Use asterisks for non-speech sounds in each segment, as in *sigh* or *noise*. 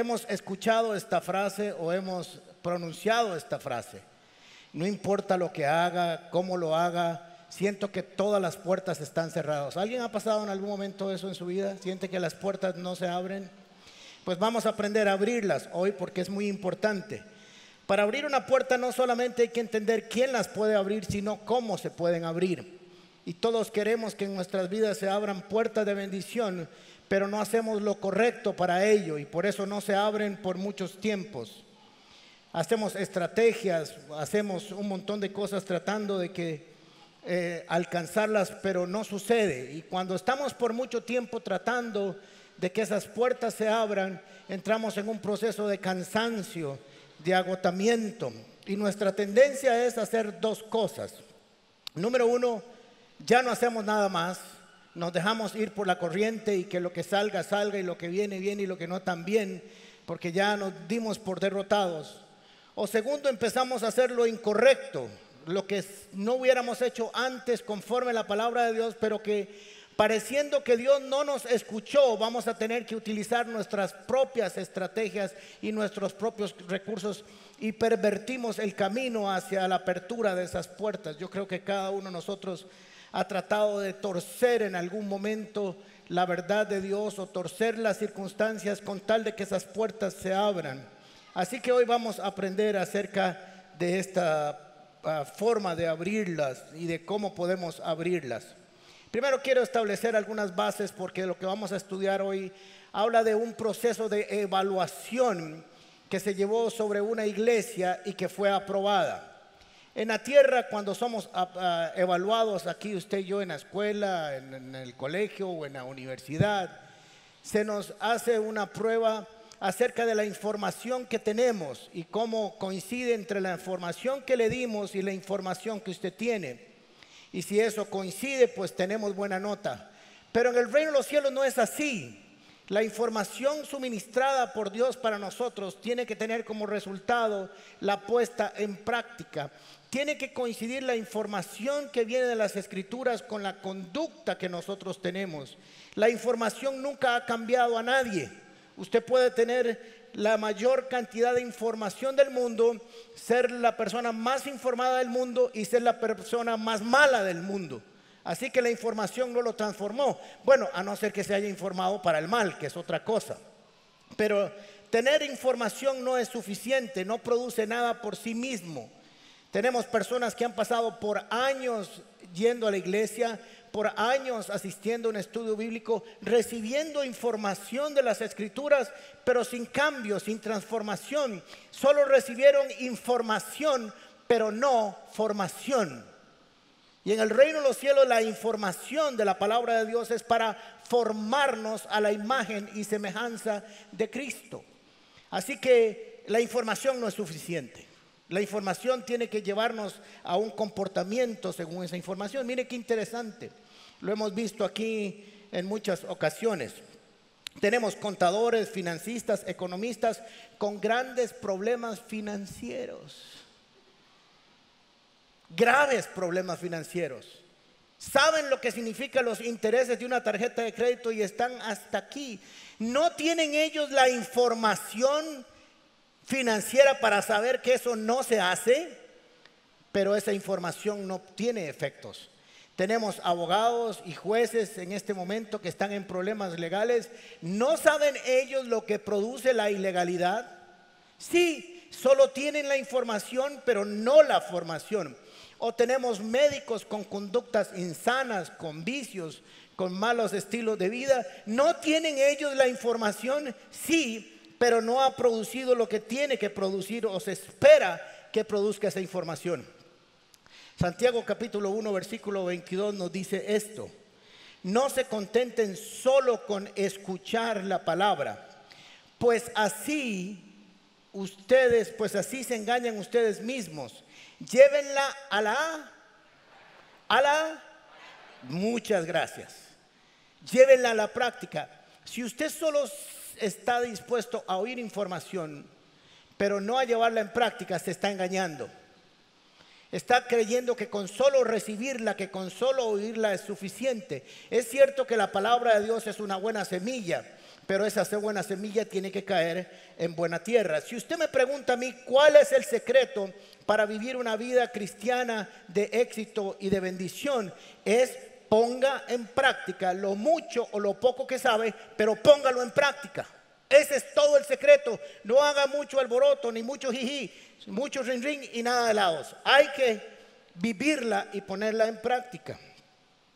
hemos escuchado esta frase o hemos pronunciado esta frase. No importa lo que haga, cómo lo haga, siento que todas las puertas están cerradas. ¿Alguien ha pasado en algún momento eso en su vida? ¿Siente que las puertas no se abren? Pues vamos a aprender a abrirlas hoy porque es muy importante. Para abrir una puerta no solamente hay que entender quién las puede abrir, sino cómo se pueden abrir. Y todos queremos que en nuestras vidas se abran puertas de bendición, pero no hacemos lo correcto para ello y por eso no se abren por muchos tiempos. Hacemos estrategias, hacemos un montón de cosas tratando de que eh, alcanzarlas, pero no sucede. Y cuando estamos por mucho tiempo tratando de que esas puertas se abran, entramos en un proceso de cansancio, de agotamiento. Y nuestra tendencia es hacer dos cosas. Número uno, ya no hacemos nada más, nos dejamos ir por la corriente y que lo que salga, salga y lo que viene, viene y lo que no también, porque ya nos dimos por derrotados. O segundo, empezamos a hacer lo incorrecto, lo que no hubiéramos hecho antes conforme a la palabra de Dios, pero que pareciendo que Dios no nos escuchó, vamos a tener que utilizar nuestras propias estrategias y nuestros propios recursos y pervertimos el camino hacia la apertura de esas puertas. Yo creo que cada uno de nosotros ha tratado de torcer en algún momento la verdad de Dios o torcer las circunstancias con tal de que esas puertas se abran. Así que hoy vamos a aprender acerca de esta forma de abrirlas y de cómo podemos abrirlas. Primero quiero establecer algunas bases porque lo que vamos a estudiar hoy habla de un proceso de evaluación que se llevó sobre una iglesia y que fue aprobada. En la tierra, cuando somos evaluados aquí, usted y yo, en la escuela, en el colegio o en la universidad, se nos hace una prueba acerca de la información que tenemos y cómo coincide entre la información que le dimos y la información que usted tiene. Y si eso coincide, pues tenemos buena nota. Pero en el reino de los cielos no es así. La información suministrada por Dios para nosotros tiene que tener como resultado la puesta en práctica. Tiene que coincidir la información que viene de las escrituras con la conducta que nosotros tenemos. La información nunca ha cambiado a nadie. Usted puede tener la mayor cantidad de información del mundo, ser la persona más informada del mundo y ser la persona más mala del mundo. Así que la información no lo transformó. Bueno, a no ser que se haya informado para el mal, que es otra cosa. Pero tener información no es suficiente, no produce nada por sí mismo. Tenemos personas que han pasado por años yendo a la iglesia, por años asistiendo a un estudio bíblico, recibiendo información de las escrituras, pero sin cambio, sin transformación. Solo recibieron información, pero no formación. Y en el reino de los cielos la información de la palabra de Dios es para formarnos a la imagen y semejanza de Cristo. Así que la información no es suficiente. La información tiene que llevarnos a un comportamiento según esa información. Mire qué interesante. Lo hemos visto aquí en muchas ocasiones. Tenemos contadores, financistas, economistas con grandes problemas financieros. Graves problemas financieros. Saben lo que significan los intereses de una tarjeta de crédito y están hasta aquí. No tienen ellos la información financiera para saber que eso no se hace, pero esa información no tiene efectos. Tenemos abogados y jueces en este momento que están en problemas legales. ¿No saben ellos lo que produce la ilegalidad? Sí, solo tienen la información, pero no la formación. O tenemos médicos con conductas insanas, con vicios, con malos estilos de vida. ¿No tienen ellos la información? Sí, pero no ha producido lo que tiene que producir o se espera que produzca esa información. Santiago capítulo 1 versículo 22 nos dice esto. No se contenten solo con escuchar la palabra, pues así ustedes, pues así se engañan ustedes mismos. Llévenla a la a la muchas gracias. Llévenla a la práctica. Si usted solo está dispuesto a oír información, pero no a llevarla en práctica, se está engañando. Está creyendo que con solo recibirla, que con solo oírla es suficiente. Es cierto que la palabra de Dios es una buena semilla, pero esa buena semilla tiene que caer en buena tierra. Si usted me pregunta a mí cuál es el secreto para vivir una vida cristiana de éxito y de bendición, es ponga en práctica lo mucho o lo poco que sabe, pero póngalo en práctica. Ese es todo el secreto. No haga mucho alboroto, ni mucho jiji, mucho ring ring y nada de lados. Hay que vivirla y ponerla en práctica.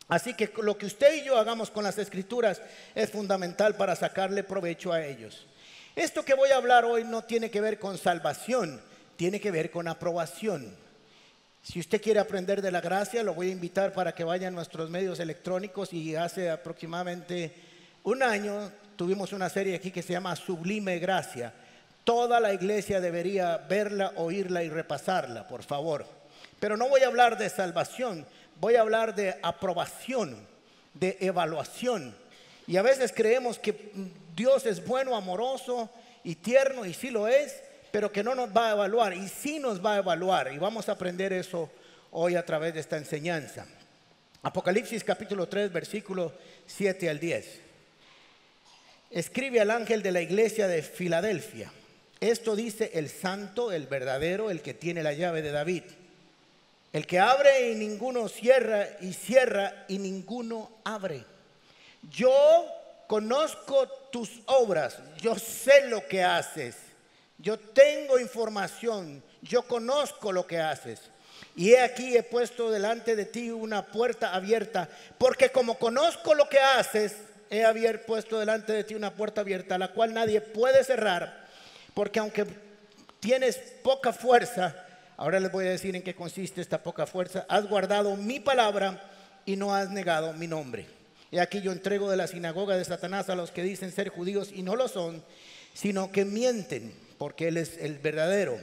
Así que lo que usted y yo hagamos con las escrituras es fundamental para sacarle provecho a ellos. Esto que voy a hablar hoy no tiene que ver con salvación, tiene que ver con aprobación. Si usted quiere aprender de la gracia, lo voy a invitar para que vaya a nuestros medios electrónicos y hace aproximadamente un año tuvimos una serie aquí que se llama Sublime Gracia. Toda la iglesia debería verla, oírla y repasarla, por favor. Pero no voy a hablar de salvación, voy a hablar de aprobación, de evaluación. Y a veces creemos que Dios es bueno, amoroso y tierno, y sí lo es, pero que no nos va a evaluar, y sí nos va a evaluar. Y vamos a aprender eso hoy a través de esta enseñanza. Apocalipsis capítulo 3, versículo 7 al 10. Escribe al ángel de la iglesia de Filadelfia. Esto dice el santo, el verdadero, el que tiene la llave de David. El que abre y ninguno cierra y cierra y ninguno abre. Yo conozco tus obras, yo sé lo que haces, yo tengo información, yo conozco lo que haces. Y he aquí he puesto delante de ti una puerta abierta, porque como conozco lo que haces, he abierto, puesto delante de ti una puerta abierta, la cual nadie puede cerrar, porque aunque tienes poca fuerza, Ahora les voy a decir en qué consiste esta poca fuerza. Has guardado mi palabra y no has negado mi nombre. Y aquí yo entrego de la sinagoga de Satanás a los que dicen ser judíos y no lo son, sino que mienten, porque Él es el verdadero.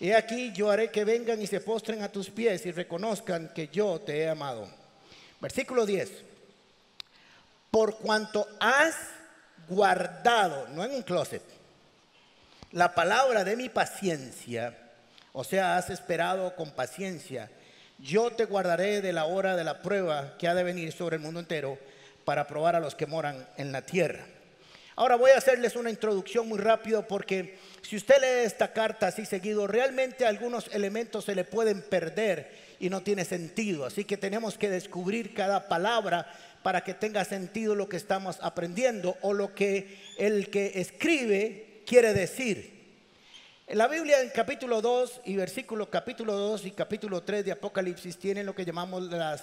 Y aquí yo haré que vengan y se postren a tus pies y reconozcan que yo te he amado. Versículo 10. Por cuanto has guardado, no en un closet, la palabra de mi paciencia, o sea, has esperado con paciencia. Yo te guardaré de la hora de la prueba que ha de venir sobre el mundo entero para probar a los que moran en la tierra. Ahora voy a hacerles una introducción muy rápido porque si usted lee esta carta así seguido, realmente algunos elementos se le pueden perder y no tiene sentido. Así que tenemos que descubrir cada palabra para que tenga sentido lo que estamos aprendiendo o lo que el que escribe quiere decir. La Biblia en capítulo 2 y versículo capítulo 2 y capítulo 3 de Apocalipsis tienen lo que llamamos las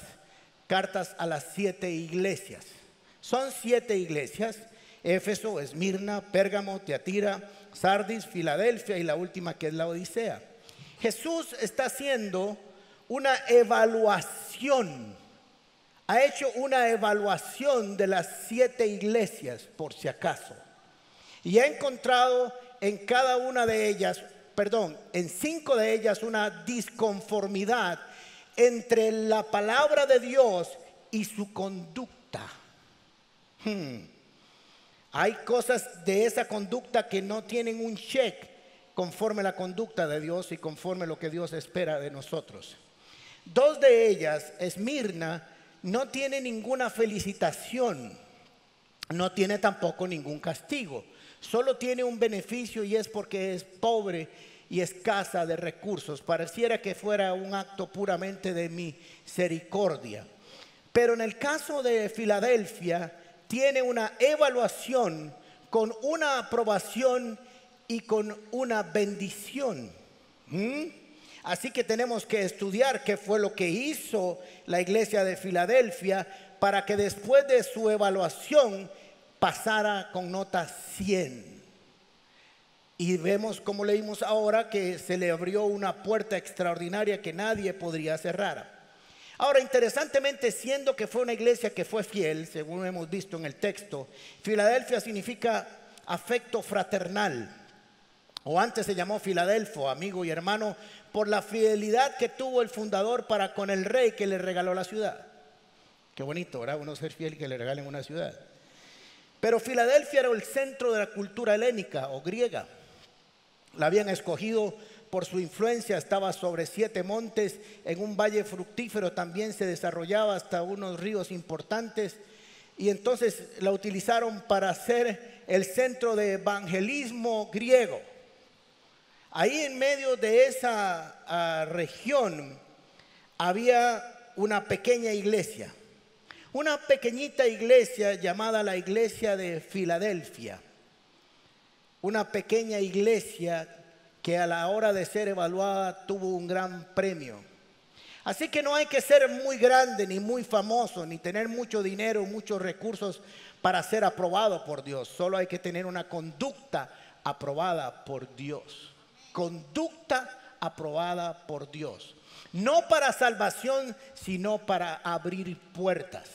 cartas a las siete iglesias. Son siete iglesias, Éfeso, Esmirna, Pérgamo, Teatira, Sardis, Filadelfia y la última que es la Odisea. Jesús está haciendo una evaluación, ha hecho una evaluación de las siete iglesias por si acaso. Y ha encontrado en cada una de ellas, perdón, en cinco de ellas una disconformidad entre la palabra de Dios y su conducta. Hmm. Hay cosas de esa conducta que no tienen un check conforme la conducta de Dios y conforme lo que Dios espera de nosotros. Dos de ellas, Esmirna, no tiene ninguna felicitación, no tiene tampoco ningún castigo solo tiene un beneficio y es porque es pobre y escasa de recursos. Pareciera que fuera un acto puramente de misericordia. Pero en el caso de Filadelfia, tiene una evaluación con una aprobación y con una bendición. ¿Mm? Así que tenemos que estudiar qué fue lo que hizo la iglesia de Filadelfia para que después de su evaluación pasara con nota 100. Y vemos, como leímos ahora, que se le abrió una puerta extraordinaria que nadie podría cerrar. Ahora, interesantemente, siendo que fue una iglesia que fue fiel, según hemos visto en el texto, Filadelfia significa afecto fraternal, o antes se llamó Filadelfo, amigo y hermano, por la fidelidad que tuvo el fundador para con el rey que le regaló la ciudad. Qué bonito, ¿verdad? Uno ser fiel que le regalen una ciudad. Pero Filadelfia era el centro de la cultura helénica o griega. La habían escogido por su influencia, estaba sobre siete montes, en un valle fructífero también se desarrollaba hasta unos ríos importantes. Y entonces la utilizaron para ser el centro de evangelismo griego. Ahí en medio de esa ah, región había una pequeña iglesia, una pequeñita iglesia llamada la iglesia de Filadelfia, una pequeña iglesia que a la hora de ser evaluada tuvo un gran premio. Así que no hay que ser muy grande, ni muy famoso, ni tener mucho dinero, muchos recursos para ser aprobado por Dios. Solo hay que tener una conducta aprobada por Dios. Conducta aprobada por Dios. No para salvación, sino para abrir puertas.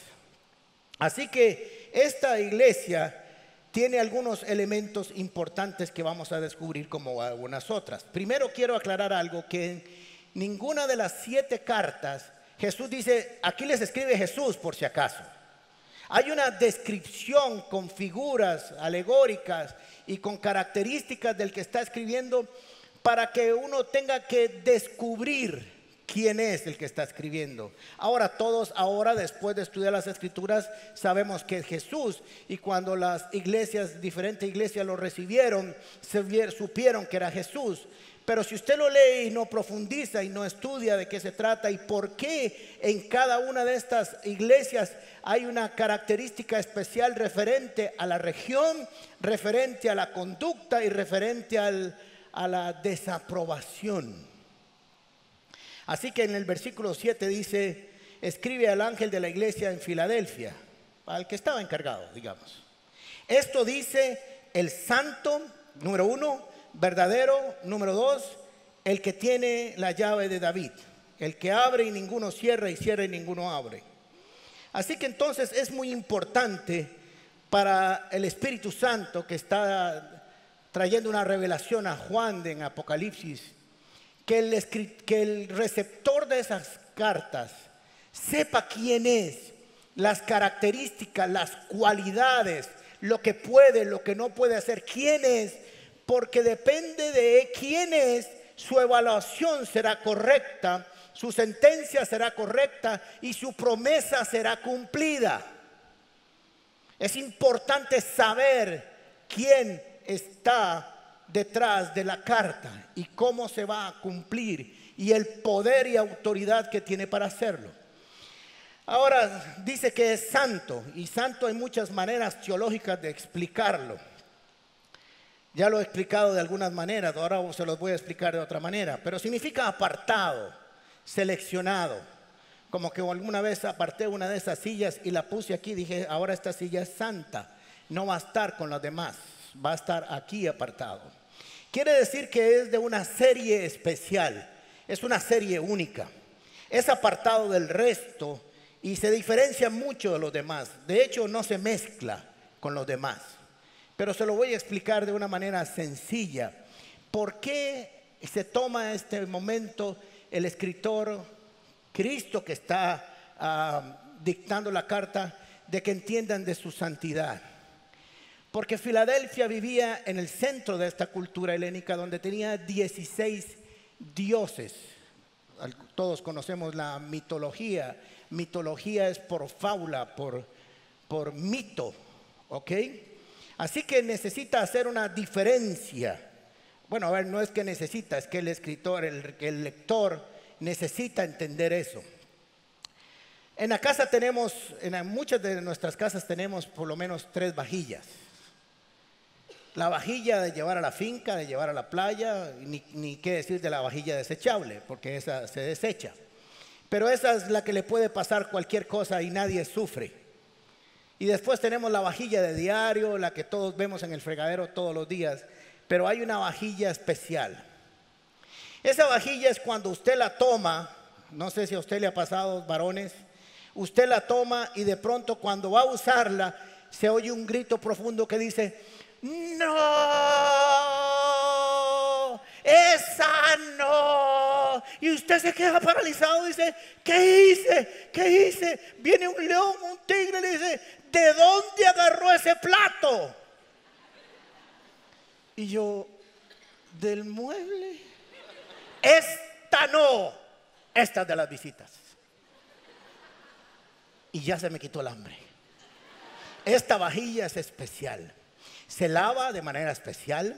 Así que esta iglesia tiene algunos elementos importantes que vamos a descubrir como algunas otras. Primero quiero aclarar algo que en ninguna de las siete cartas Jesús dice, aquí les escribe Jesús por si acaso. Hay una descripción con figuras alegóricas y con características del que está escribiendo para que uno tenga que descubrir quién es el que está escribiendo. Ahora todos, ahora después de estudiar las escrituras, sabemos que es Jesús. Y cuando las iglesias, diferentes iglesias lo recibieron, se supieron que era Jesús. Pero si usted lo lee y no profundiza y no estudia de qué se trata y por qué en cada una de estas iglesias hay una característica especial referente a la región, referente a la conducta y referente a la desaprobación. Así que en el versículo 7 dice, escribe al ángel de la iglesia en Filadelfia, al que estaba encargado, digamos. Esto dice el santo, número uno, verdadero, número dos, el que tiene la llave de David, el que abre y ninguno cierra y cierra y ninguno abre. Así que entonces es muy importante para el Espíritu Santo que está trayendo una revelación a Juan en Apocalipsis que el, que el receptor de esas cartas sepa quién es, las características, las cualidades, lo que puede, lo que no puede hacer, quién es, porque depende de quién es, su evaluación será correcta, su sentencia será correcta y su promesa será cumplida. Es importante saber quién está detrás de la carta y cómo se va a cumplir y el poder y autoridad que tiene para hacerlo. Ahora dice que es santo y santo hay muchas maneras teológicas de explicarlo. Ya lo he explicado de algunas maneras, ahora se los voy a explicar de otra manera, pero significa apartado, seleccionado. Como que alguna vez aparté una de esas sillas y la puse aquí, dije, ahora esta silla es santa, no va a estar con las demás va a estar aquí apartado. Quiere decir que es de una serie especial, es una serie única, es apartado del resto y se diferencia mucho de los demás. De hecho, no se mezcla con los demás. Pero se lo voy a explicar de una manera sencilla. ¿Por qué se toma este momento el escritor Cristo que está ah, dictando la carta de que entiendan de su santidad? Porque Filadelfia vivía en el centro de esta cultura helénica donde tenía 16 dioses. Todos conocemos la mitología. Mitología es por fábula, por, por mito. ¿Ok? Así que necesita hacer una diferencia. Bueno, a ver, no es que necesita, es que el escritor, el, el lector necesita entender eso. En la casa tenemos, en muchas de nuestras casas tenemos por lo menos tres vajillas la vajilla de llevar a la finca, de llevar a la playa, ni, qué decir de la vajilla desechable, porque esa se desecha. Pero esa es la que le puede pasar cualquier cosa y nadie sufre. Y después tenemos la vajilla de diario, la que todos vemos en el fregadero todos los días, pero hay una vajilla especial. Esa vajilla es cuando usted la toma, no sé si a usted le ha pasado, varones, usted la toma y de pronto cuando va a usarla se oye un grito profundo que dice, no, esa no. Y usted se queda paralizado, dice, ¿qué hice? ¿Qué hice? Viene un león, un tigre, le dice, ¿de dónde agarró ese plato? Y yo, del mueble. Esta no, esta es de las visitas. Y ya se me quitó el hambre. Esta vajilla es especial. Se lava de manera especial,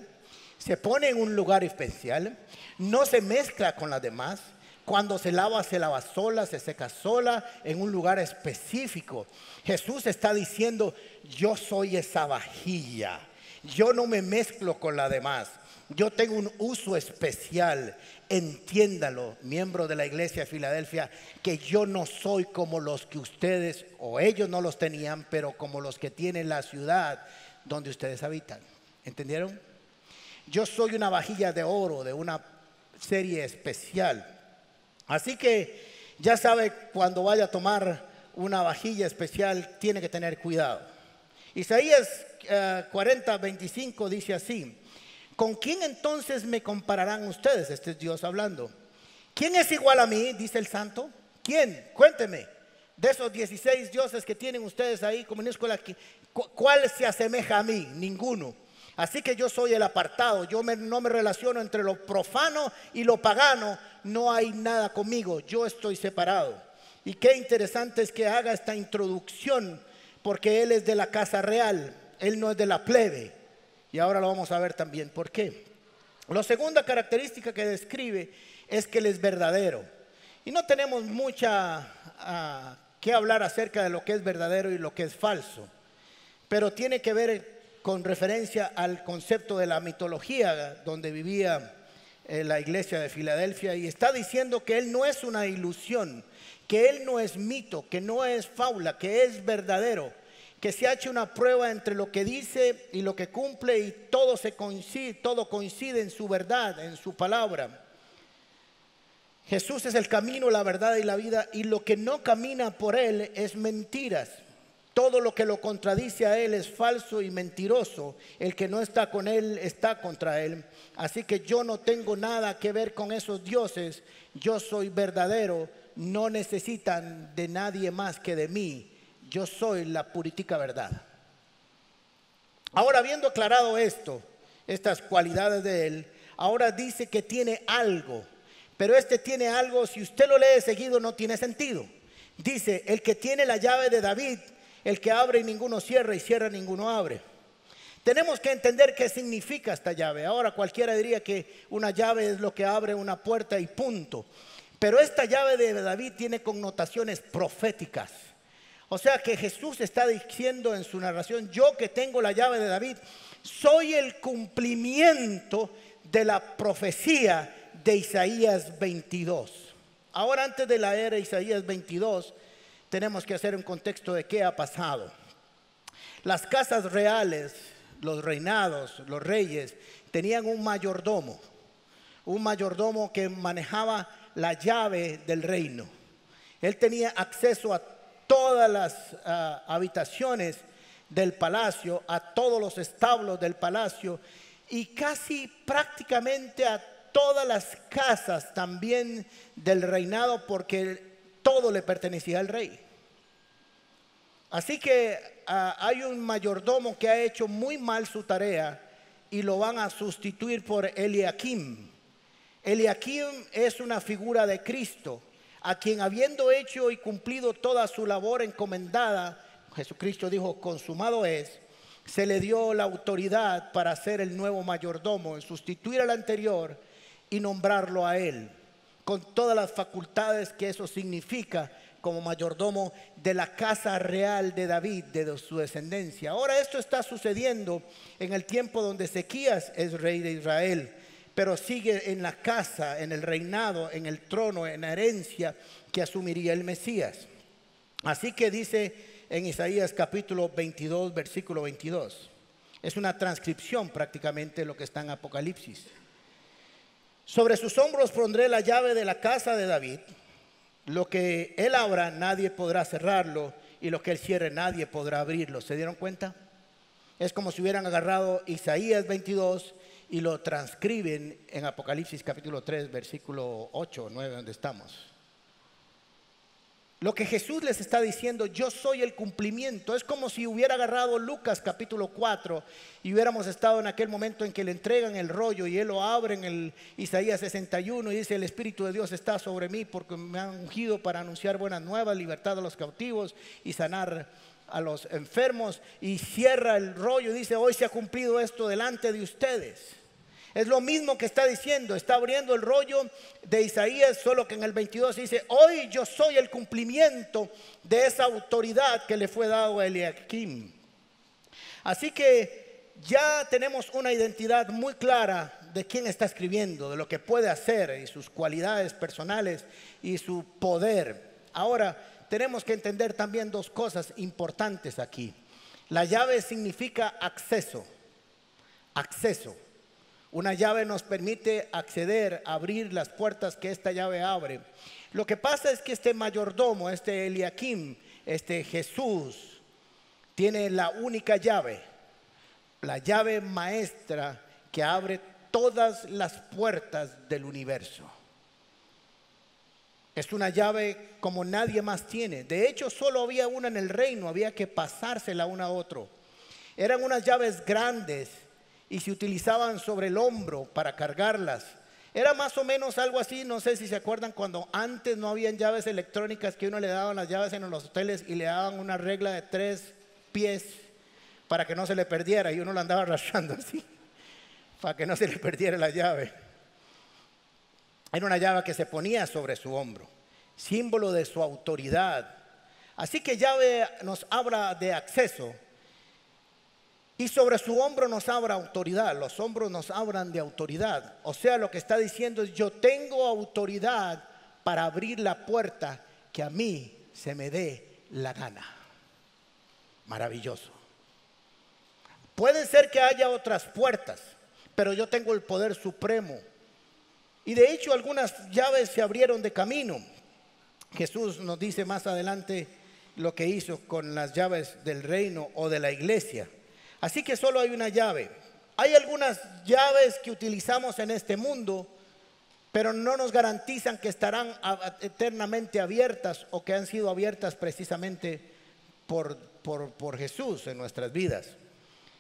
se pone en un lugar especial, no se mezcla con las demás. Cuando se lava, se lava sola, se seca sola en un lugar específico. Jesús está diciendo, yo soy esa vajilla, yo no me mezclo con la demás. Yo tengo un uso especial. Entiéndalo, miembro de la iglesia de Filadelfia, que yo no soy como los que ustedes o ellos no los tenían, pero como los que tienen la ciudad donde ustedes habitan. ¿Entendieron? Yo soy una vajilla de oro de una serie especial. Así que ya sabe, cuando vaya a tomar una vajilla especial, tiene que tener cuidado. Isaías 40, eh, 25 dice así. ¿Con quién entonces me compararán ustedes? Este es Dios hablando. ¿Quién es igual a mí? Dice el santo. ¿Quién? Cuénteme. De esos 16 dioses que tienen ustedes ahí como minúscula, ¿cuál se asemeja a mí? Ninguno. Así que yo soy el apartado, yo no me relaciono entre lo profano y lo pagano, no hay nada conmigo, yo estoy separado. Y qué interesante es que haga esta introducción, porque él es de la casa real, él no es de la plebe. Y ahora lo vamos a ver también por qué. La segunda característica que describe es que Él es verdadero. Y no tenemos mucha ah, que hablar acerca de lo que es verdadero y lo que es falso, pero tiene que ver con referencia al concepto de la mitología donde vivía eh, la iglesia de Filadelfia y está diciendo que Él no es una ilusión, que Él no es mito, que no es faula, que es verdadero que se ha hecho una prueba entre lo que dice y lo que cumple y todo, se coincide, todo coincide en su verdad, en su palabra. Jesús es el camino, la verdad y la vida y lo que no camina por él es mentiras. Todo lo que lo contradice a él es falso y mentiroso. El que no está con él está contra él. Así que yo no tengo nada que ver con esos dioses. Yo soy verdadero. No necesitan de nadie más que de mí yo soy la puritica verdad. Ahora, habiendo aclarado esto, estas cualidades de él, ahora dice que tiene algo, pero este tiene algo, si usted lo lee seguido, no tiene sentido. Dice, el que tiene la llave de David, el que abre y ninguno cierra y cierra ninguno abre. Tenemos que entender qué significa esta llave. Ahora cualquiera diría que una llave es lo que abre una puerta y punto. Pero esta llave de David tiene connotaciones proféticas. O sea que Jesús está diciendo en su narración, yo que tengo la llave de David, soy el cumplimiento de la profecía de Isaías 22. Ahora antes de la era Isaías 22, tenemos que hacer un contexto de qué ha pasado. Las casas reales, los reinados, los reyes, tenían un mayordomo, un mayordomo que manejaba la llave del reino. Él tenía acceso a todas las ah, habitaciones del palacio, a todos los establos del palacio y casi prácticamente a todas las casas también del reinado porque todo le pertenecía al rey. Así que ah, hay un mayordomo que ha hecho muy mal su tarea y lo van a sustituir por Eliakim. Eliakim es una figura de Cristo a quien habiendo hecho y cumplido toda su labor encomendada, Jesucristo dijo, consumado es, se le dio la autoridad para ser el nuevo mayordomo, sustituir al anterior y nombrarlo a él, con todas las facultades que eso significa como mayordomo de la casa real de David, de su descendencia. Ahora esto está sucediendo en el tiempo donde Ezequías es rey de Israel pero sigue en la casa, en el reinado, en el trono, en la herencia que asumiría el Mesías. Así que dice en Isaías capítulo 22, versículo 22. Es una transcripción prácticamente de lo que está en Apocalipsis. Sobre sus hombros pondré la llave de la casa de David. Lo que él abra, nadie podrá cerrarlo, y lo que él cierre, nadie podrá abrirlo. ¿Se dieron cuenta? Es como si hubieran agarrado Isaías 22 y lo transcriben en Apocalipsis capítulo 3, versículo 8 o 9, donde estamos. Lo que Jesús les está diciendo, yo soy el cumplimiento. Es como si hubiera agarrado Lucas capítulo 4 y hubiéramos estado en aquel momento en que le entregan el rollo y él lo abre en el Isaías 61 y dice, el Espíritu de Dios está sobre mí porque me han ungido para anunciar buenas nuevas, libertad a los cautivos y sanar a los enfermos y cierra el rollo y dice, hoy se ha cumplido esto delante de ustedes. Es lo mismo que está diciendo, está abriendo el rollo de Isaías, solo que en el 22 dice, hoy yo soy el cumplimiento de esa autoridad que le fue dado a Eliakim. Así que ya tenemos una identidad muy clara de quién está escribiendo, de lo que puede hacer y sus cualidades personales y su poder. Ahora, tenemos que entender también dos cosas importantes aquí. La llave significa acceso, acceso. Una llave nos permite acceder, abrir las puertas que esta llave abre. Lo que pasa es que este mayordomo, este Eliakim, este Jesús, tiene la única llave, la llave maestra que abre todas las puertas del universo. Es una llave como nadie más tiene. De hecho, solo había una en el reino, había que pasársela una a otro. Eran unas llaves grandes y se utilizaban sobre el hombro para cargarlas. Era más o menos algo así, no sé si se acuerdan cuando antes no habían llaves electrónicas que uno le daban las llaves en los hoteles y le daban una regla de tres pies para que no se le perdiera y uno la andaba *laughs* arrastrando así, para que no se le perdiera la llave. Era una llave que se ponía sobre su hombro, símbolo de su autoridad. Así que llave nos habla de acceso y sobre su hombro nos abra autoridad. Los hombros nos abran de autoridad. O sea, lo que está diciendo es, yo tengo autoridad para abrir la puerta que a mí se me dé la gana. Maravilloso. Puede ser que haya otras puertas, pero yo tengo el poder supremo y de hecho algunas llaves se abrieron de camino. Jesús nos dice más adelante lo que hizo con las llaves del reino o de la iglesia. Así que solo hay una llave. Hay algunas llaves que utilizamos en este mundo, pero no nos garantizan que estarán eternamente abiertas o que han sido abiertas precisamente por, por, por Jesús en nuestras vidas.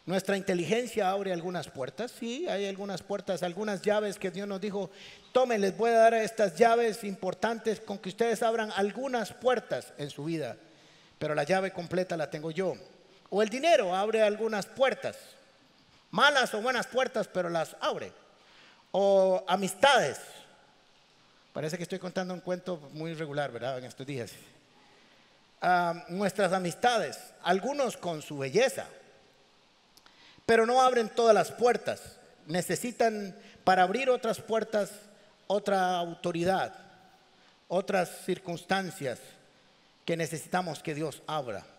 Nuestra inteligencia abre algunas puertas, sí, hay algunas puertas, algunas llaves que Dios nos dijo, tomen, les voy a dar estas llaves importantes con que ustedes abran algunas puertas en su vida, pero la llave completa la tengo yo. O el dinero abre algunas puertas, malas o buenas puertas, pero las abre. O amistades. Parece que estoy contando un cuento muy regular, ¿verdad? En estos días. Ah, nuestras amistades, algunos con su belleza, pero no abren todas las puertas. Necesitan para abrir otras puertas otra autoridad, otras circunstancias que necesitamos que Dios abra.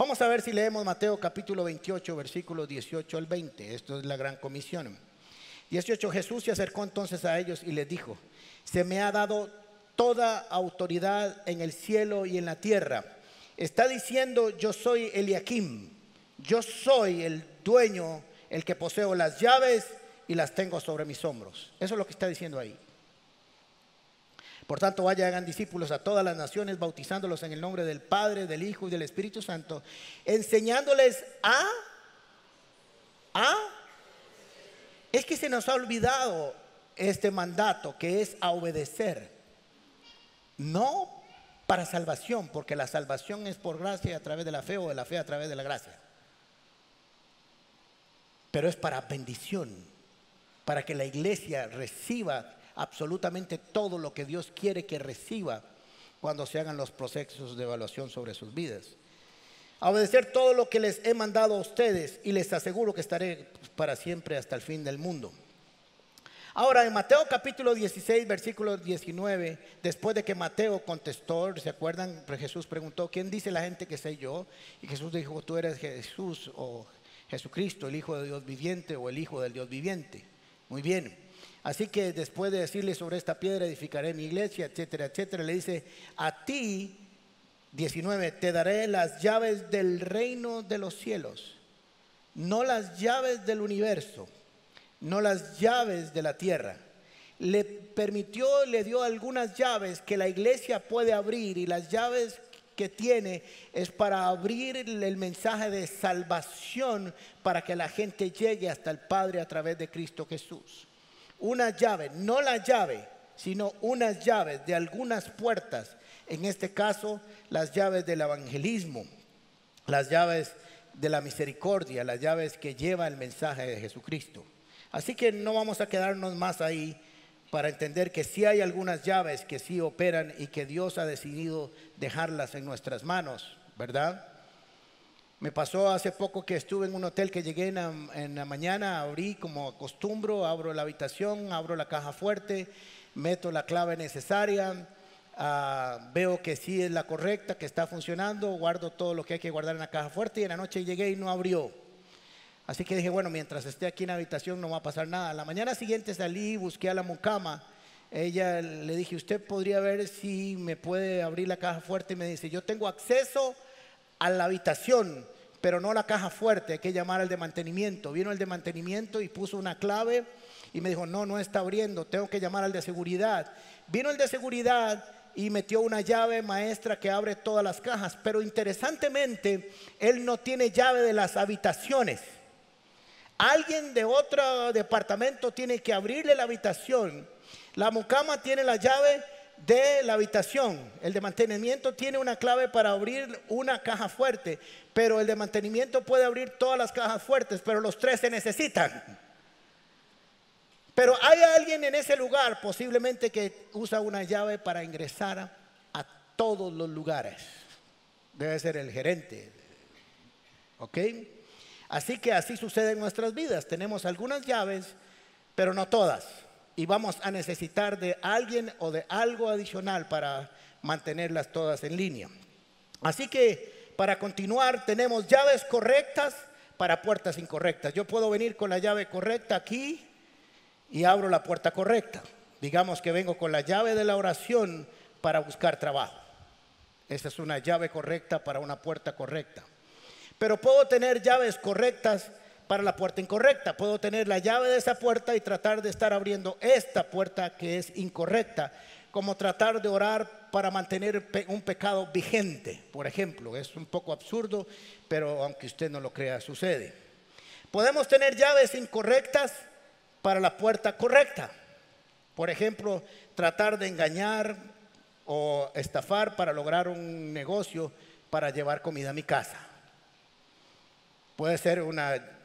Vamos a ver si leemos Mateo capítulo 28, versículos 18 al 20. Esto es la gran comisión. 18 Jesús se acercó entonces a ellos y les dijo, se me ha dado toda autoridad en el cielo y en la tierra. Está diciendo, yo soy Eliakim, yo soy el dueño, el que poseo las llaves y las tengo sobre mis hombros. Eso es lo que está diciendo ahí. Por tanto, vayan, hagan discípulos a todas las naciones, bautizándolos en el nombre del Padre, del Hijo y del Espíritu Santo, enseñándoles a, a, es que se nos ha olvidado este mandato que es a obedecer, no para salvación, porque la salvación es por gracia a través de la fe o de la fe a través de la gracia pero es para bendición, para que la iglesia reciba absolutamente todo lo que Dios quiere que reciba cuando se hagan los procesos de evaluación sobre sus vidas. A obedecer todo lo que les he mandado a ustedes y les aseguro que estaré para siempre hasta el fin del mundo. Ahora, en Mateo capítulo 16, versículo 19, después de que Mateo contestó, ¿se acuerdan? Jesús preguntó, ¿quién dice la gente que soy yo? Y Jesús dijo, tú eres Jesús o Jesucristo, el Hijo de Dios viviente o el Hijo del Dios viviente. Muy bien. Así que después de decirle sobre esta piedra edificaré mi iglesia, etcétera, etcétera, le dice, a ti, 19, te daré las llaves del reino de los cielos, no las llaves del universo, no las llaves de la tierra. Le permitió, le dio algunas llaves que la iglesia puede abrir y las llaves que tiene es para abrir el mensaje de salvación para que la gente llegue hasta el Padre a través de Cristo Jesús. Una llave, no la llave, sino unas llaves de algunas puertas, en este caso las llaves del evangelismo. las llaves de la misericordia, las llaves que lleva el mensaje de Jesucristo. Así que no vamos a quedarnos más ahí para entender que sí hay algunas llaves que sí operan y que Dios ha decidido dejarlas en nuestras manos, ¿verdad? Me pasó hace poco que estuve en un hotel que llegué en la, mañana, abrí como acostumbro, abro la habitación, abro la caja fuerte, meto la clave necesaria, ah, veo que sí es la correcta, que está funcionando, guardo todo lo que hay que guardar en la caja fuerte y en la noche llegué y no abrió. Así que dije, bueno, mientras esté aquí en la habitación no va a pasar nada. La mañana siguiente salí, busqué a la mucama. Ella le dije, usted podría ver si me puede abrir la caja fuerte y me dice, yo tengo acceso a la habitación, pero no la caja fuerte, hay que llamar al de mantenimiento. Vino el de mantenimiento y puso una clave y me dijo, no, no está abriendo, tengo que llamar al de seguridad. Vino el de seguridad y metió una llave maestra que abre todas las cajas, pero interesantemente, él no tiene llave de las habitaciones. Alguien de otro departamento tiene que abrirle la habitación. La mucama tiene la llave de la habitación. El de mantenimiento tiene una clave para abrir una caja fuerte, pero el de mantenimiento puede abrir todas las cajas fuertes, pero los tres se necesitan. Pero hay alguien en ese lugar posiblemente que usa una llave para ingresar a, todos los lugares. Debe ser el gerente. ¿Ok? Así que así sucede en nuestras vidas. Tenemos algunas llaves, pero no todas y vamos a necesitar de alguien o de algo adicional para mantenerlas todas en línea. Así que para continuar tenemos llaves correctas para puertas incorrectas. Yo puedo venir con la llave correcta aquí y abro la puerta correcta. Digamos que vengo con la llave de la oración para buscar trabajo. Esa es una llave correcta para una puerta correcta. Pero puedo tener llaves correctas para la puerta incorrecta. Puedo tener la llave de esa puerta y tratar de estar abriendo esta puerta que es incorrecta, como tratar de orar para mantener un pecado vigente, por ejemplo. Es un poco absurdo, pero aunque usted no lo crea, sucede. Podemos tener llaves incorrectas para la puerta correcta. Por ejemplo, tratar de engañar o estafar para lograr un negocio para llevar comida a mi casa. Puede ser una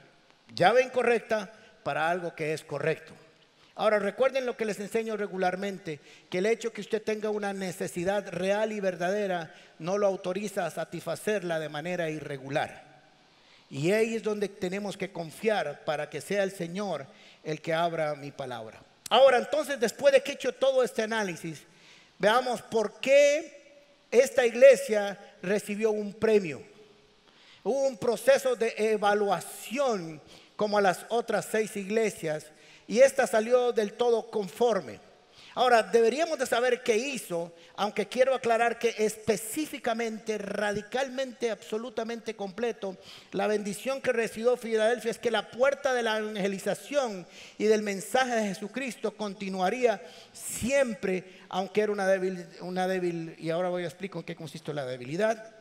llave incorrecta para algo que es correcto. Ahora recuerden lo que les enseño regularmente, que el hecho que usted tenga una necesidad real y verdadera no lo autoriza a satisfacerla de manera irregular. Y ahí es donde tenemos que confiar para que sea el Señor el que abra mi palabra. Ahora entonces, después de que he hecho todo este análisis, veamos por qué esta iglesia recibió un premio. Hubo un proceso de evaluación como a las otras seis iglesias y esta salió del todo conforme. Ahora, deberíamos de saber qué hizo, aunque quiero aclarar que específicamente, radicalmente, absolutamente completo, la bendición que recibió Filadelfia es que la puerta de la evangelización y del mensaje de Jesucristo continuaría siempre, aunque era una débil, una débil y ahora voy a explicar en qué consiste la debilidad,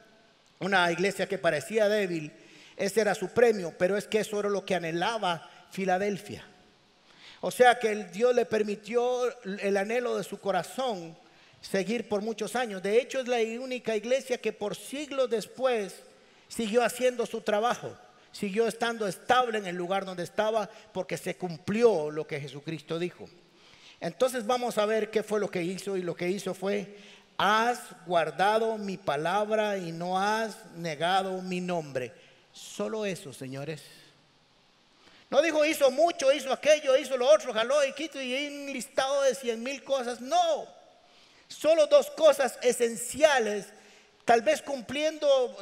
una iglesia que parecía débil, ese era su premio, pero es que eso era lo que anhelaba Filadelfia. O sea que el Dios le permitió el anhelo de su corazón seguir por muchos años. De hecho, es la única iglesia que por siglos después siguió haciendo su trabajo, siguió estando estable en el lugar donde estaba porque se cumplió lo que Jesucristo dijo. Entonces vamos a ver qué fue lo que hizo y lo que hizo fue, has guardado mi palabra y no has negado mi nombre. Solo eso, señores. No dijo hizo mucho, hizo aquello, hizo lo otro, jaló y quito y un listado de cien mil cosas. No, solo dos cosas esenciales. Tal vez cumpliendo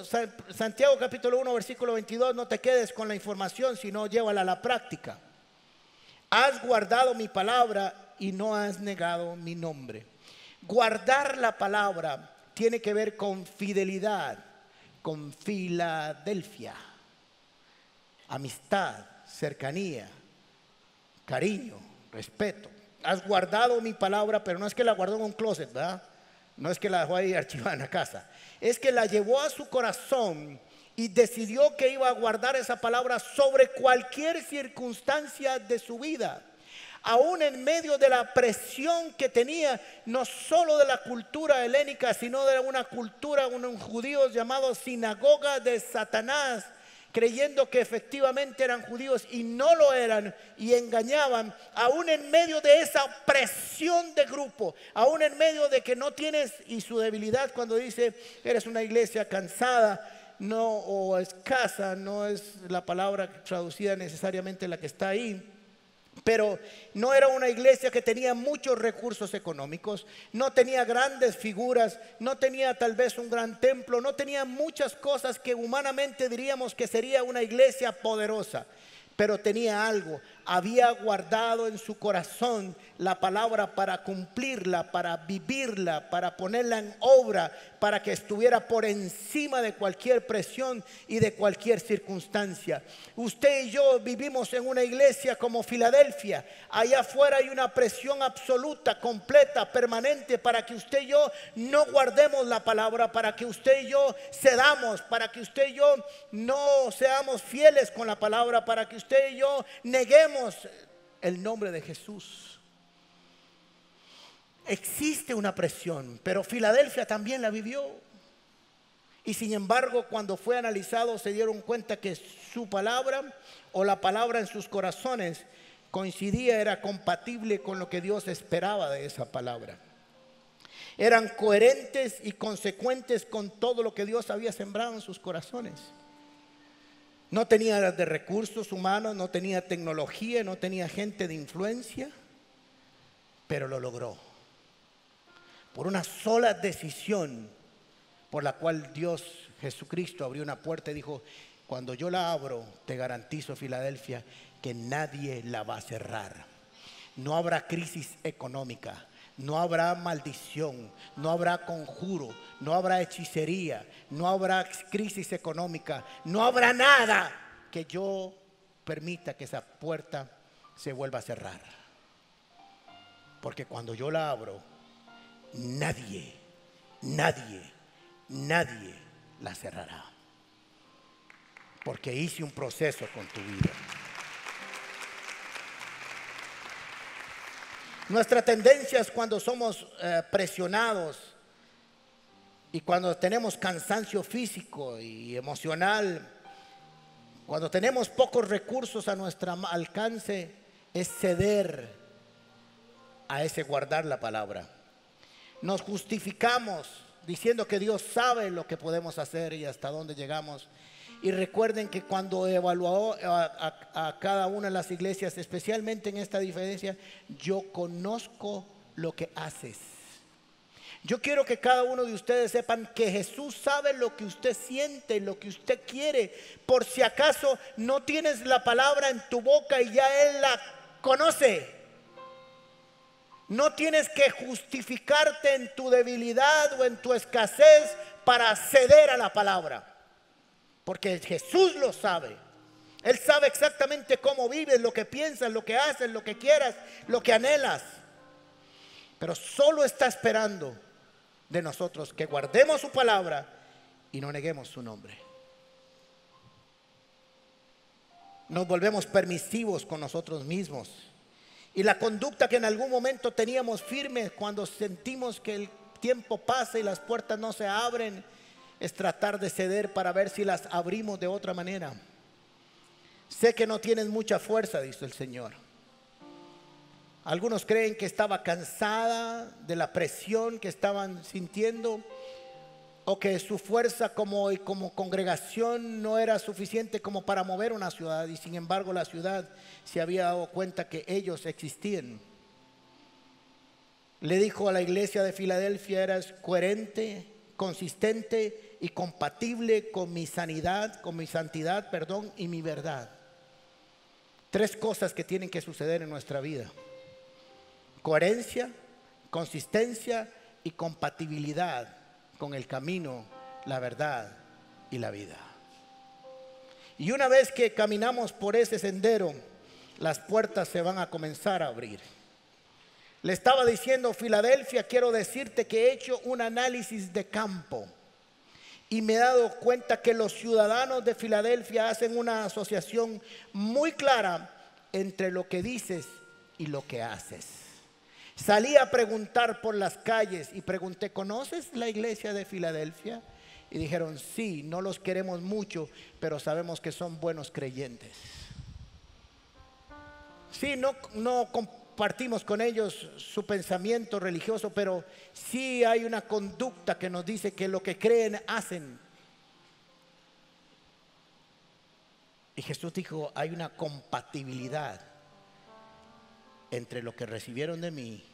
Santiago capítulo 1 versículo 22, no te quedes con la información, sino llévala a la práctica. Has guardado mi palabra y no has negado mi nombre. Guardar la palabra tiene que ver con fidelidad con Filadelfia. Amistad, cercanía, cariño, respeto. Has guardado mi palabra, pero no es que la guardó en un closet, ¿verdad? No es que la dejó ahí *laughs* archivada en la casa. Es que la llevó a su corazón y decidió que iba a guardar esa palabra sobre cualquier circunstancia de su vida. Aún en medio de la presión que tenía, no solo de la cultura helénica, sino de una cultura, unos judíos llamados sinagoga de Satanás, creyendo que efectivamente eran judíos y no lo eran y engañaban, aún en medio de esa presión de grupo, aún en medio de que no tienes y su debilidad cuando dice, eres una iglesia cansada, no o escasa, no es la palabra traducida necesariamente la que está ahí pero no era una iglesia que tenía muchos recursos económicos, no tenía grandes figuras, no tenía tal vez un gran templo, no tenía muchas cosas que humanamente diríamos que sería una iglesia poderosa, pero tenía algo, había guardado en su corazón la palabra para cumplirla, para vivirla, para ponerla en obra, para que estuviera por encima de cualquier presión y de cualquier circunstancia. Usted y yo vivimos en una iglesia como Filadelfia. Allá afuera hay una presión absoluta, completa, permanente para que usted y yo no guardemos la palabra, para que usted y yo cedamos, para que usted y yo no seamos fieles con la palabra, para que usted y yo neguemos el nombre de Jesús. Existe una presión, pero Filadelfia también la vivió. Y sin embargo, cuando fue analizado, se dieron cuenta que su palabra o la palabra en sus corazones coincidía, era compatible con lo que Dios esperaba de esa palabra. Eran coherentes y consecuentes con todo lo que Dios había sembrado en sus corazones. No tenía de recursos humanos, no tenía tecnología, no tenía gente de influencia, pero lo logró por una sola decisión por la cual Dios Jesucristo abrió una puerta y dijo, cuando yo la abro, te garantizo Filadelfia que nadie la va a cerrar. No habrá crisis económica, no habrá maldición, no habrá conjuro, no habrá hechicería, no habrá crisis económica, no habrá nada que yo permita que esa puerta se vuelva a cerrar. Porque cuando yo la abro, nadie, nadie, nadie la cerrará. Porque hice un proceso con tu vida. Nuestra tendencia es cuando somos eh, presionados y cuando tenemos cansancio físico y emocional, cuando tenemos pocos recursos a nuestro alcance, es ceder a ese guardar la palabra nos justificamos diciendo que Dios sabe lo que podemos hacer y hasta dónde llegamos. Y recuerden que cuando evaluó a, cada una de las iglesias, especialmente en esta diferencia, yo conozco lo que haces. Yo quiero que cada uno de ustedes sepan que Jesús sabe lo que usted siente, lo que usted quiere. Por si acaso no tienes la palabra en tu boca y ya Él la conoce. No tienes que justificarte en tu debilidad o en tu escasez para ceder a la palabra. Porque Jesús lo sabe. Él sabe exactamente cómo vives, lo que piensas, lo que haces, lo que quieras, lo que anhelas. Pero solo está esperando de nosotros que guardemos su palabra y no neguemos su nombre. Nos volvemos permisivos con nosotros mismos y la conducta que en algún momento teníamos firme cuando sentimos que el tiempo pasa y las puertas no se abren, es tratar de ceder para ver si las abrimos de otra manera. Sé que no tienes mucha fuerza, dice el Señor. Algunos creen que estaba cansada de la presión que estaban sintiendo o que su fuerza como, como congregación no era suficiente como para mover una ciudad y sin embargo la ciudad se había dado cuenta que ellos existían. Le dijo a la iglesia de Filadelfia, eras coherente, consistente y compatible con mi sanidad, con mi santidad, perdón, y mi verdad. Tres cosas que tienen que suceder en nuestra vida. Coherencia, consistencia y compatibilidad con el camino, la verdad y la vida. Y una vez que caminamos por ese sendero, las puertas se van a comenzar a abrir. Le estaba diciendo Filadelfia, quiero decirte que he hecho un análisis de campo y me he dado cuenta que los ciudadanos de Filadelfia hacen una asociación muy clara entre lo que dices y lo que haces. Salí a preguntar por las calles y pregunté, ¿conoces la iglesia de Filadelfia? Y dijeron, sí, no los queremos mucho, pero sabemos que son buenos creyentes. Sí, no, no compartimos con ellos su pensamiento religioso, pero sí hay una conducta que nos dice que lo que creen hacen. Y Jesús dijo, hay una compatibilidad entre lo que recibieron de mí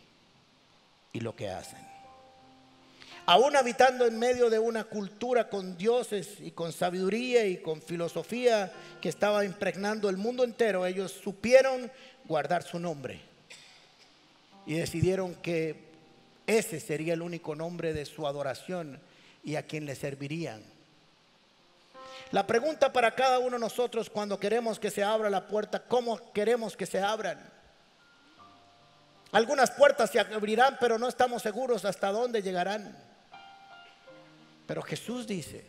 y lo que hacen. Aún habitando en medio de una cultura con dioses y con sabiduría y con filosofía que estaba impregnando el mundo entero, ellos supieron guardar su nombre y decidieron que ese sería el único nombre de su adoración y a quien le servirían. La pregunta para cada uno de nosotros cuando queremos que se abra la puerta, ¿cómo queremos que se abran? Algunas puertas se abrirán, pero no estamos seguros hasta dónde llegarán. Pero Jesús dice,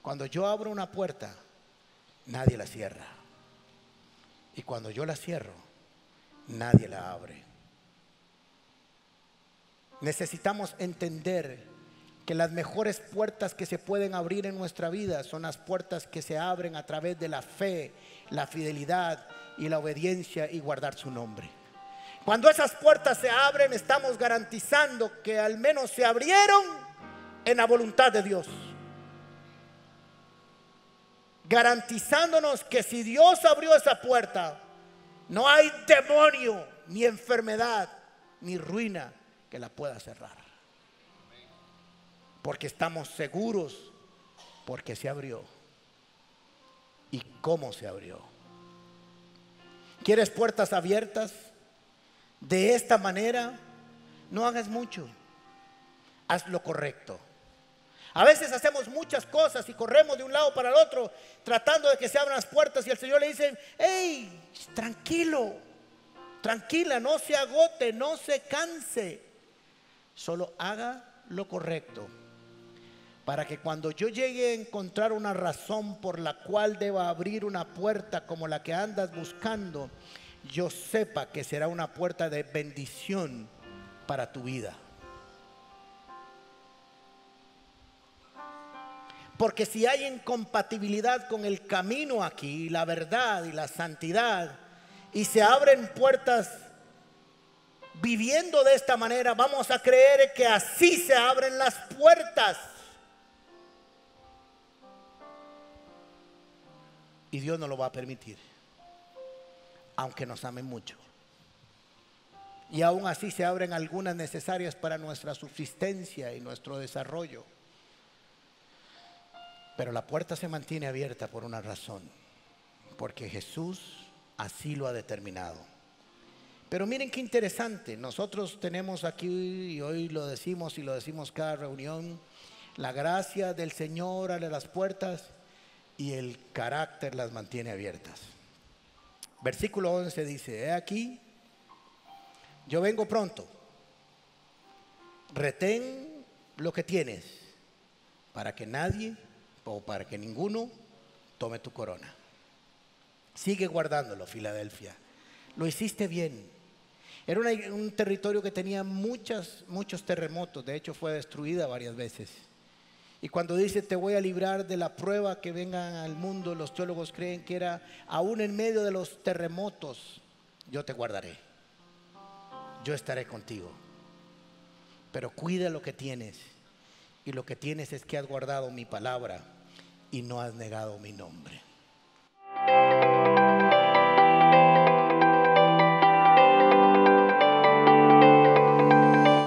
cuando yo abro una puerta, nadie la cierra. Y cuando yo la cierro, nadie la abre. Necesitamos entender que las mejores puertas que se pueden abrir en nuestra vida son las puertas que se abren a través de la fe, la fidelidad y la obediencia y guardar su nombre. Cuando esas puertas se abren, estamos garantizando que al menos se abrieron en la voluntad de Dios. Garantizándonos que si Dios abrió esa puerta, no hay demonio, ni enfermedad, ni ruina que la pueda cerrar. Porque estamos seguros, porque se abrió. ¿Y cómo se abrió? ¿Quieres puertas abiertas? de esta manera, no hagas mucho, haz lo correcto. A veces hacemos muchas cosas y corremos de un lado para el otro tratando de que se abran las puertas y el Señor le dice, hey, tranquilo, tranquila, no se agote, no se canse, solo haga lo correcto. Para que cuando yo llegue a encontrar una razón por la cual deba abrir una puerta como la que andas buscando, yo sepa que será una puerta de bendición para tu vida. Porque si hay incompatibilidad con el camino aquí, la verdad y la santidad, y se abren puertas viviendo de esta manera, vamos a creer que así se abren las puertas. Y Dios no lo va a permitir aunque nos amen mucho. Y aún así se abren algunas necesarias para nuestra subsistencia y nuestro desarrollo. Pero la puerta se mantiene abierta por una razón, porque Jesús así lo ha determinado. Pero miren qué interesante, nosotros tenemos aquí, y hoy lo decimos y lo decimos cada reunión, la gracia del Señor abre las puertas y el carácter las mantiene abiertas. Versículo 11 dice, he aquí, yo vengo pronto, retén lo que tienes para que nadie o para que ninguno tome tu corona. Sigue guardándolo, Filadelfia. Lo hiciste bien. Era un territorio que tenía muchos terremotos, de hecho fue destruida varias veces. Y cuando dice te voy a librar de la prueba que vengan al mundo, los teólogos creen que era aún en medio de los terremotos, yo te guardaré. Yo estaré contigo. Pero cuida lo que tienes. Y lo que tienes es que has guardado mi palabra y no has negado mi nombre.